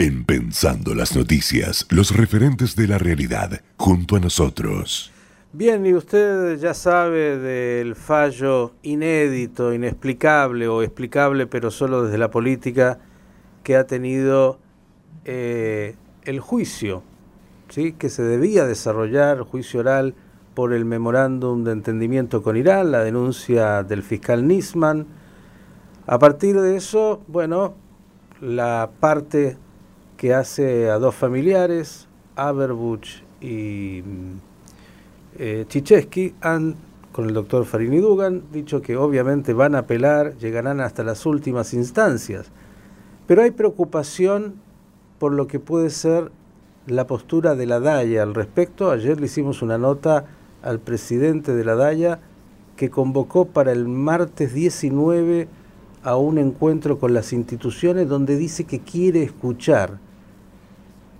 En Pensando las Noticias, los referentes de la realidad, junto a nosotros. Bien, y usted ya sabe del fallo inédito, inexplicable o explicable, pero solo desde la política, que ha tenido eh, el juicio, ¿sí? que se debía desarrollar, juicio oral, por el memorándum de entendimiento con Irán, la denuncia del fiscal Nisman. A partir de eso, bueno, la parte que hace a dos familiares, Aberbuch y eh, Chichesky, han, con el doctor Farini Dugan, dicho que obviamente van a apelar, llegarán hasta las últimas instancias. Pero hay preocupación por lo que puede ser la postura de la DAIA al respecto. Ayer le hicimos una nota al presidente de la DAIA que convocó para el martes 19 a un encuentro con las instituciones donde dice que quiere escuchar.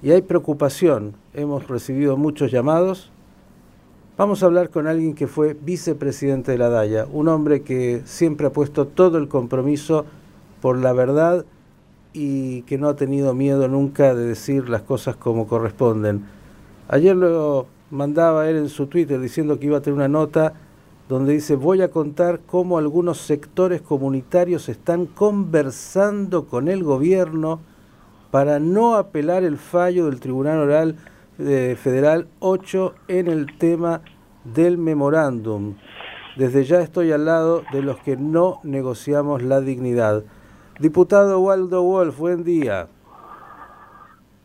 Y hay preocupación, hemos recibido muchos llamados. Vamos a hablar con alguien que fue vicepresidente de la DAIA, un hombre que siempre ha puesto todo el compromiso por la verdad y que no ha tenido miedo nunca de decir las cosas como corresponden. Ayer lo mandaba él en su Twitter diciendo que iba a tener una nota donde dice voy a contar cómo algunos sectores comunitarios están conversando con el gobierno para no apelar el fallo del Tribunal Oral eh, Federal 8 en el tema del memorándum. Desde ya estoy al lado de los que no negociamos la dignidad. Diputado Waldo Wolf, buen día.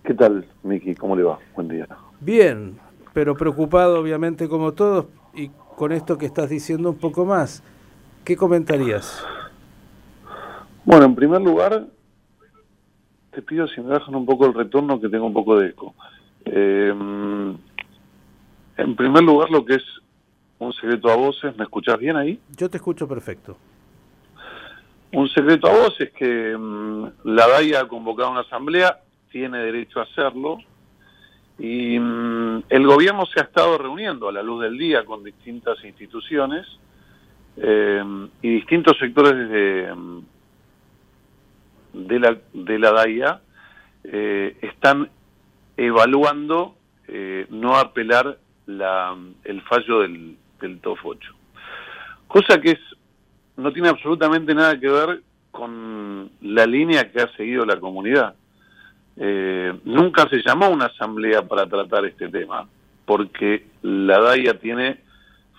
¿Qué tal, Miki? ¿Cómo le va? Buen día. Bien, pero preocupado obviamente como todos y con esto que estás diciendo un poco más. ¿Qué comentarías? Bueno, en primer lugar, te pido si me bajan un poco el retorno que tengo un poco de eco. Eh, en primer lugar, lo que es un secreto a voces, ¿me escuchás bien ahí? Yo te escucho perfecto. Un secreto a voces es que mm, la DAIA ha convocado una asamblea, tiene derecho a hacerlo, y mm, el gobierno se ha estado reuniendo a la luz del día con distintas instituciones eh, y distintos sectores de, de, la, de la DAIA eh, están evaluando eh, no apelar la, el fallo del, del TOF 8. Cosa que es no tiene absolutamente nada que ver con la línea que ha seguido la comunidad. Eh, nunca se llamó una asamblea para tratar este tema, porque la DAIA tiene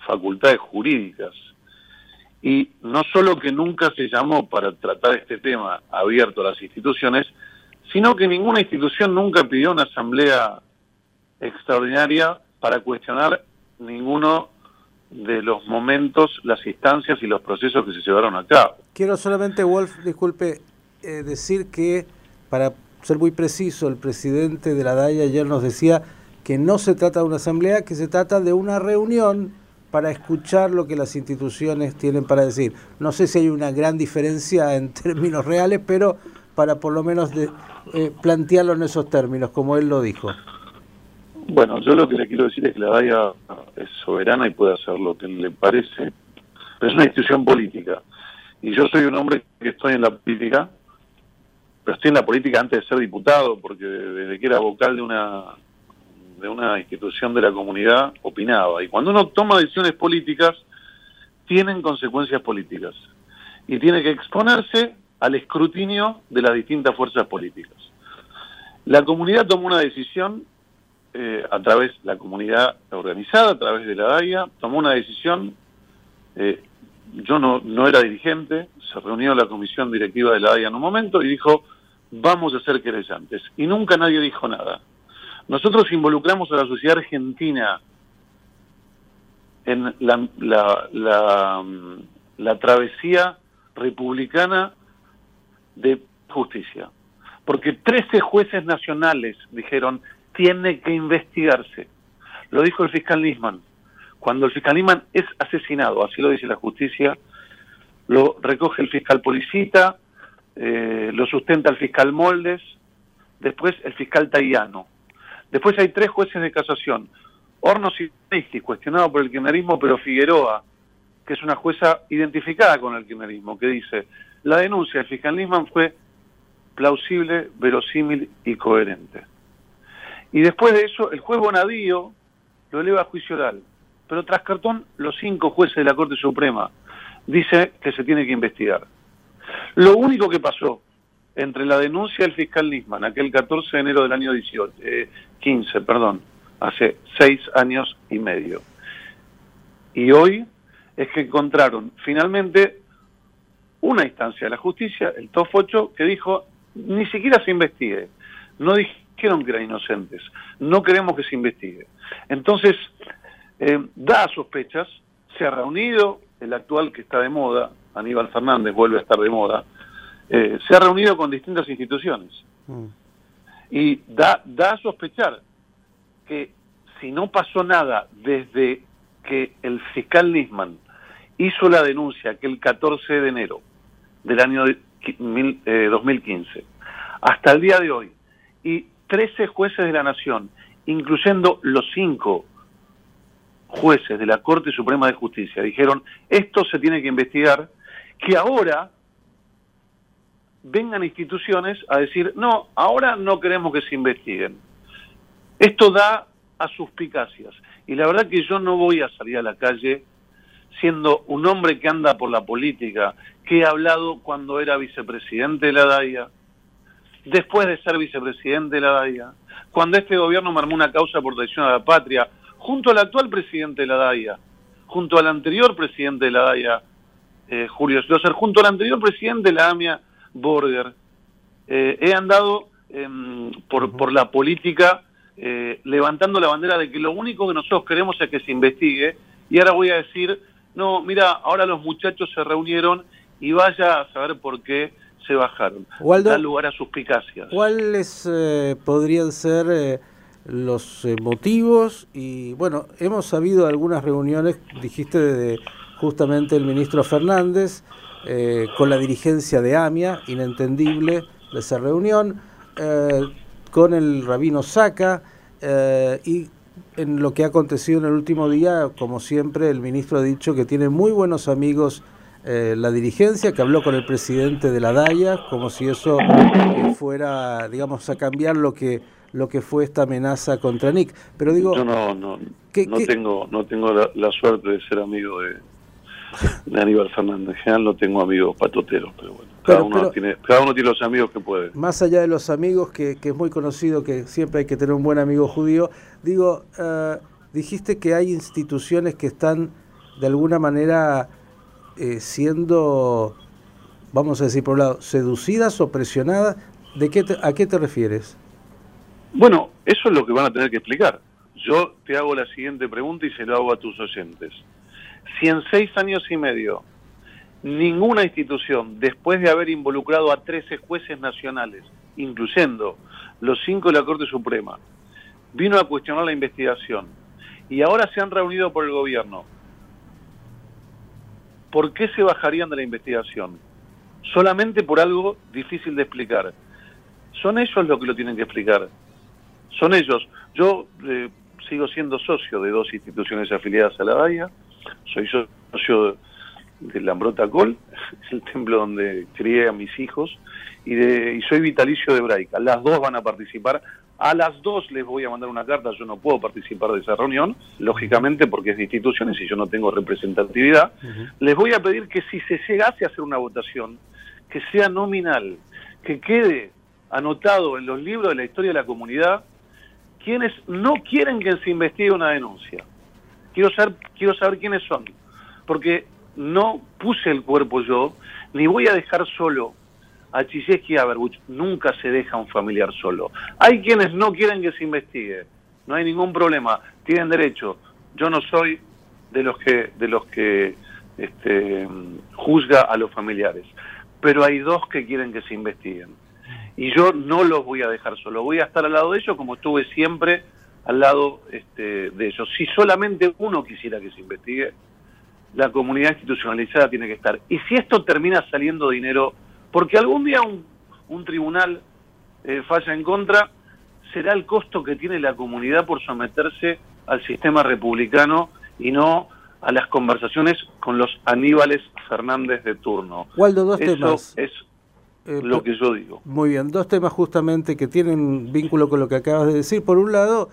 facultades jurídicas. Y no solo que nunca se llamó para tratar este tema abierto a las instituciones, sino que ninguna institución nunca pidió una asamblea extraordinaria para cuestionar ninguno de los momentos, las instancias y los procesos que se llevaron a cabo. Quiero solamente, Wolf, disculpe, eh, decir que, para ser muy preciso, el presidente de la DAIA ayer nos decía que no se trata de una asamblea, que se trata de una reunión para escuchar lo que las instituciones tienen para decir. No sé si hay una gran diferencia en términos reales, pero para por lo menos de, eh, plantearlo en esos términos, como él lo dijo. Bueno, yo lo que le quiero decir es que la DAIA es soberana y puede hacer lo que le parece, pero es una institución política. Y yo soy un hombre que estoy en la política, pero estoy en la política antes de ser diputado, porque desde que era vocal de una de una institución de la comunidad opinaba. Y cuando uno toma decisiones políticas, tienen consecuencias políticas. Y tiene que exponerse al escrutinio de las distintas fuerzas políticas. La comunidad tomó una decisión eh, a través de la comunidad organizada, a través de la DAIA, tomó una decisión, eh, yo no, no era dirigente, se reunió la comisión directiva de la DAIA en un momento y dijo, vamos a ser querellantes. Y nunca nadie dijo nada. Nosotros involucramos a la sociedad argentina en la, travesía republicana de justicia. Porque 13 jueces nacionales dijeron, tiene que investigarse. Lo dijo el fiscal Nisman. Cuando el fiscal Nisman es asesinado, así lo dice la justicia, lo recoge el fiscal Policita, eh, lo sustenta el fiscal Moldes, después el fiscal Tayano. Después hay tres jueces de casación. Hornos y cuestionado por el kirchnerismo, pero Figueroa, que es una jueza identificada con el kirchnerismo, que dice, la denuncia del fiscal Nisman fue plausible, verosímil y coherente. Y después de eso, el juez Bonadío lo eleva a juicio oral. Pero tras cartón, los cinco jueces de la Corte Suprema dicen que se tiene que investigar. Lo único que pasó entre la denuncia del fiscal Nisman, aquel 14 de enero del año 18, 15, eh, perdón, hace seis años y medio, y hoy es que encontraron finalmente una instancia de la justicia, el TOF 8, que dijo, ni siquiera se investigue. No dijeron que eran inocentes, no queremos que se investigue. Entonces, eh, da sospechas, se ha reunido el actual que está de moda, Aníbal Fernández vuelve a estar de moda, eh, se ha reunido con distintas instituciones. Mm. Y da, da a sospechar que si no pasó nada desde que el fiscal Nisman hizo la denuncia que el 14 de enero del año 2015 eh, hasta el día de hoy y 13 jueces de la Nación, incluyendo los cinco jueces de la Corte Suprema de Justicia, dijeron esto se tiene que investigar, que ahora vengan instituciones a decir, no, ahora no queremos que se investiguen. Esto da a suspicacias. Y la verdad que yo no voy a salir a la calle siendo un hombre que anda por la política, que he hablado cuando era vicepresidente de la DAIA, después de ser vicepresidente de la DAIA, cuando este gobierno me armó una causa por traición a la patria, junto al actual presidente de la DAIA, junto al anterior presidente de la DAIA, eh, Julio Schlosser, junto al anterior presidente de la AMIA, Borger. Eh, he andado em, por, por la política eh, levantando la bandera de que lo único que nosotros queremos es que se investigue y ahora voy a decir, no, mira, ahora los muchachos se reunieron y vaya a saber por qué se bajaron. da lugar a suspicacias. ¿Cuáles eh, podrían ser los motivos? Y bueno, hemos sabido algunas reuniones, dijiste, de justamente el ministro Fernández, eh, con la dirigencia de AMIA, inentendible de esa reunión, eh, con el rabino Saca eh, y en lo que ha acontecido en el último día, como siempre, el ministro ha dicho que tiene muy buenos amigos la dirigencia, que habló con el presidente de la DAIA, como si eso fuera, digamos, a cambiar lo que lo que fue esta amenaza contra Nick. Pero digo, yo no, no, no tengo, no tengo la, suerte de ser amigo de, de Aníbal Fernández. En general no tengo amigos patoteros, pero bueno. Cada, uno tiene, cada uno tiene los amigos que puede. Más allá de los amigos, que, es muy conocido que siempre hay que tener un buen amigo judío, digo, eh, dijiste que hay instituciones que están de alguna manera eh, siendo, vamos a decir por un lado, seducidas o presionadas. ¿De qué ¿A qué te refieres? Bueno, eso es lo que van a tener que explicar. Yo te hago la siguiente pregunta y se lo hago a tus oyentes si en seis años y medio ninguna institución, después de haber involucrado a 13 jueces nacionales, incluyendo los cinco de la Corte Suprema, vino a cuestionar la investigación y ahora se han reunido por el gobierno, ¿por qué se bajarían de la investigación? Solamente por algo difícil de explicar. Son ellos los que lo tienen que explicar. Son ellos. Yo eh, sigo siendo socio de dos instituciones afiliadas a la DAIA, soy socio de Lambrota Col, es el templo donde crié a mis hijos, y, de, y soy vitalicio de Hebraica. Las dos van a participar. A las dos les voy a mandar una carta, yo no puedo participar de esa reunión, lógicamente porque es de instituciones y yo no tengo representatividad. Les voy a pedir que si se llegase a hacer una votación, que sea nominal, que quede anotado en los libros de la historia de la comunidad quienes no quieren que se investigue una denuncia quiero saber, quiero saber quiénes son, porque no puse el cuerpo yo, ni voy a dejar solo a Chiseski y a nunca se deja un familiar solo. Hay quienes no quieren que se investigue, no hay ningún problema, tienen derecho. Yo no soy de los que de los que este, juzga a los familiares, pero hay dos que quieren que se investiguen. Y yo no los voy a dejar solo, voy a estar al lado de ellos como estuve siempre al lado este, de ellos. Si solamente uno quisiera que se investigue, la comunidad institucionalizada tiene que estar. Y si esto termina saliendo dinero, porque algún día un, tribunal eh, falla en contra, será el costo que tiene la comunidad por someterse al sistema republicano y no a las conversaciones con los Aníbales Fernández de turno. Waldo, dos temas. Es, eh, lo que yo digo. Muy bien, dos temas justamente que tienen vínculo con lo que acabas de decir. Por un lado,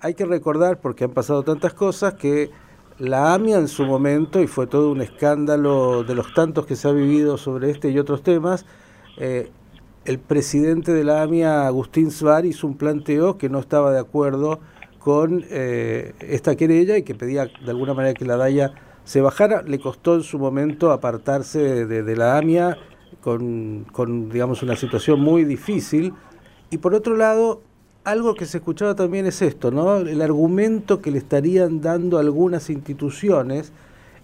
hay que recordar, porque han pasado tantas cosas, que la AMIA en su momento, y fue todo un escándalo de los tantos que se ha vivido sobre este y otros temas, eh, el presidente de la AMIA, Agustín Svar, hizo un planteo que no estaba de acuerdo con eh, esta querella y que pedía de alguna manera que la DAIA se bajara. Le costó en su momento apartarse de, la AMIA con, con, digamos, una situación muy difícil. Y por otro lado, algo que se escuchaba también es esto, ¿no? El argumento que le estarían dando algunas instituciones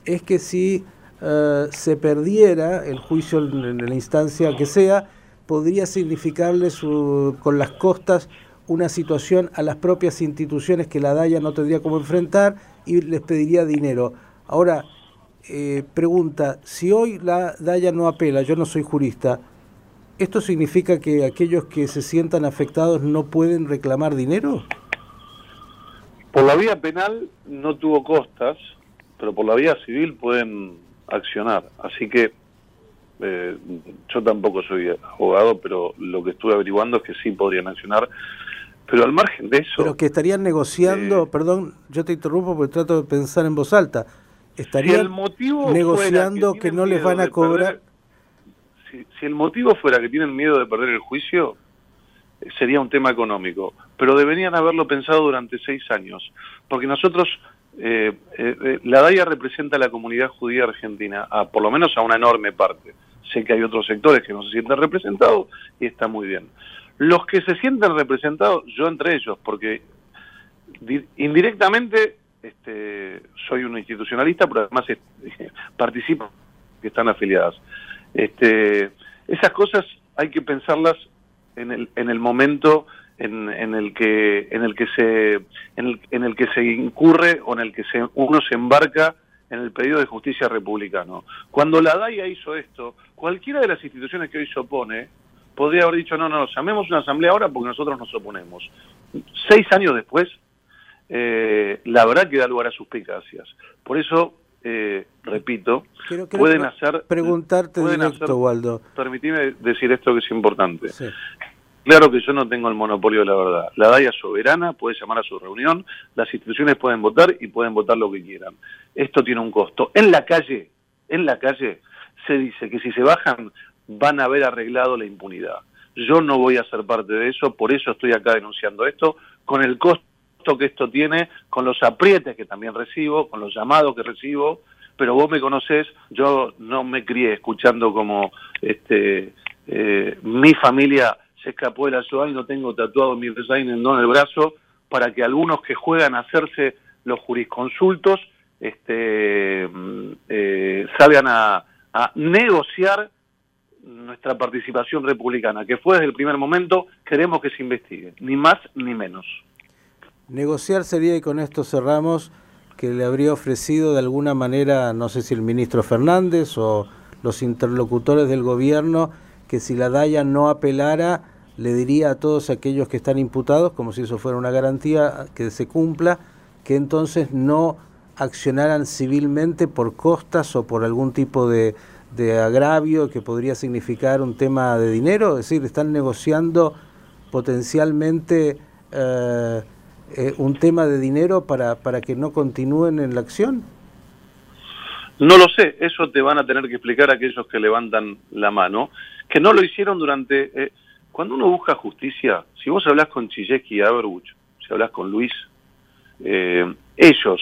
es que si eh, se perdiera el juicio en, la instancia que sea, podría significarle su, con las costas una situación a las propias instituciones que la DAIA no tendría cómo enfrentar y les pediría dinero. Ahora, eh, pregunta, si hoy la DAIA no apela, yo no soy jurista, ¿Esto significa que aquellos que se sientan afectados no pueden reclamar dinero? Por la vía penal no tuvo costas, pero por la vía civil pueden accionar. Así que eh, yo tampoco soy abogado, pero lo que estuve averiguando es que sí podrían accionar. Pero al margen de eso... Pero que estarían negociando, eh, perdón, yo te interrumpo porque trato de pensar en voz alta, estarían negociando que, no les van a cobrar si, el motivo fuera que tienen miedo de perder el juicio, eh, sería un tema económico. Pero deberían haberlo pensado durante seis años, porque nosotros, eh, eh, la DAIA representa a la comunidad judía argentina, a, por lo menos a una enorme parte. Sé que hay otros sectores que no se sienten representados y está muy bien. Los que se sienten representados, yo entre ellos, porque indirectamente este, soy un institucionalista, pero además participo que están afiliadas. Este, esas cosas hay que pensarlas en el, en el momento en, en, el que en el que se en el, en el que se incurre o en el que se, uno se embarca en el pedido de justicia republicano. Cuando la DAIA hizo esto, cualquiera de las instituciones que hoy se opone podría haber dicho, no, no, llamemos una asamblea ahora porque nosotros nos oponemos. Seis años después, eh, la verdad que da lugar a suspicacias. Por eso eh, repito, pueden hacer... Preguntarte pueden directo, Waldo. Permitime decir esto que es importante. Claro que yo no tengo el monopolio de la verdad. La DAIA soberana puede llamar a su reunión, las instituciones pueden votar y pueden votar lo que quieran. Esto tiene un costo. En la calle, en la calle se dice que si se bajan van a haber arreglado la impunidad. Yo no voy a ser parte de eso, por eso estoy acá denunciando esto, con el costo que esto tiene, con los aprietes que también recibo, con los llamados que recibo, pero vos me conocés, yo no me crié escuchando como este eh, mi familia se escapó de la ciudad y no tengo tatuado mi design en el brazo para que algunos que juegan a hacerse los jurisconsultos este, mm, eh, salgan a negociar nuestra participación republicana, que fue desde el primer momento, queremos que se investigue, ni más ni menos. Negociar sería, y con esto cerramos, que le habría ofrecido de alguna manera, no sé si el ministro Fernández o los interlocutores del gobierno, que si la DAIA no apelara, le diría a todos aquellos que están imputados, como si eso fuera una garantía que se cumpla, que entonces no accionaran civilmente por costas o por algún tipo de, de agravio que podría significar un tema de dinero, es decir, están negociando potencialmente... Eh, eh, un tema de dinero para, para que no continúen en la acción? No lo sé, eso te van a tener que explicar aquellos que levantan la mano, que no lo hicieron durante... Eh, cuando uno busca justicia, si vos hablas con Chilleski y Aberbuch, si hablas con Luis, eh, ellos,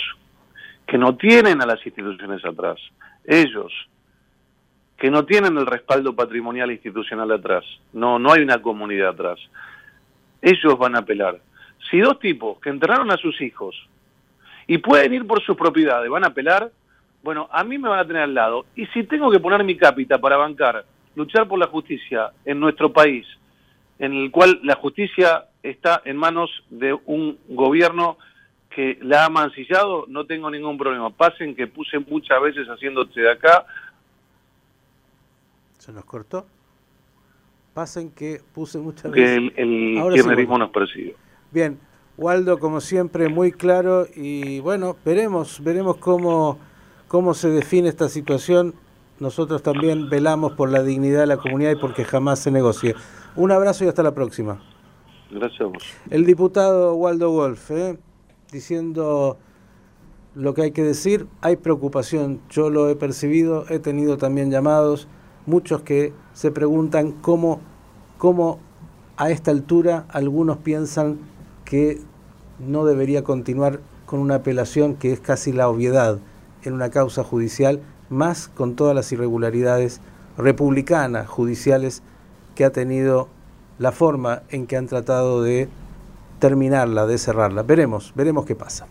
que no tienen a las instituciones atrás, ellos, que no tienen el respaldo patrimonial institucional atrás, no, no hay una comunidad atrás, ellos van a apelar si dos tipos que enterraron a sus hijos y pueden ir por sus propiedades van a apelar, bueno, a mí me van a tener al lado. Y si tengo que poner mi cápita para bancar, luchar por la justicia en nuestro país, en el cual la justicia está en manos de un gobierno que la ha mancillado, no tengo ningún problema. Pasen que puse muchas veces haciéndose de acá. ¿Se nos cortó? Pasen que puse muchas veces. Que el, el nos persigue. Bien, Waldo, como siempre, muy claro y bueno, veremos, veremos cómo, cómo se define esta situación. nosotros también velamos por la dignidad de la comunidad y porque jamás se negocie. Un abrazo y hasta la próxima. Gracias a vos. El diputado Waldo Wolf, ¿eh? diciendo lo que hay que decir, hay preocupación, yo lo he percibido, he tenido también llamados, muchos que se preguntan cómo, cómo a esta altura algunos piensan que no debería continuar con una apelación que es casi la obviedad en una causa judicial, más con todas las irregularidades republicanas, judiciales, que ha tenido la forma en que han tratado de terminarla, de cerrarla. Veremos, veremos qué pasa.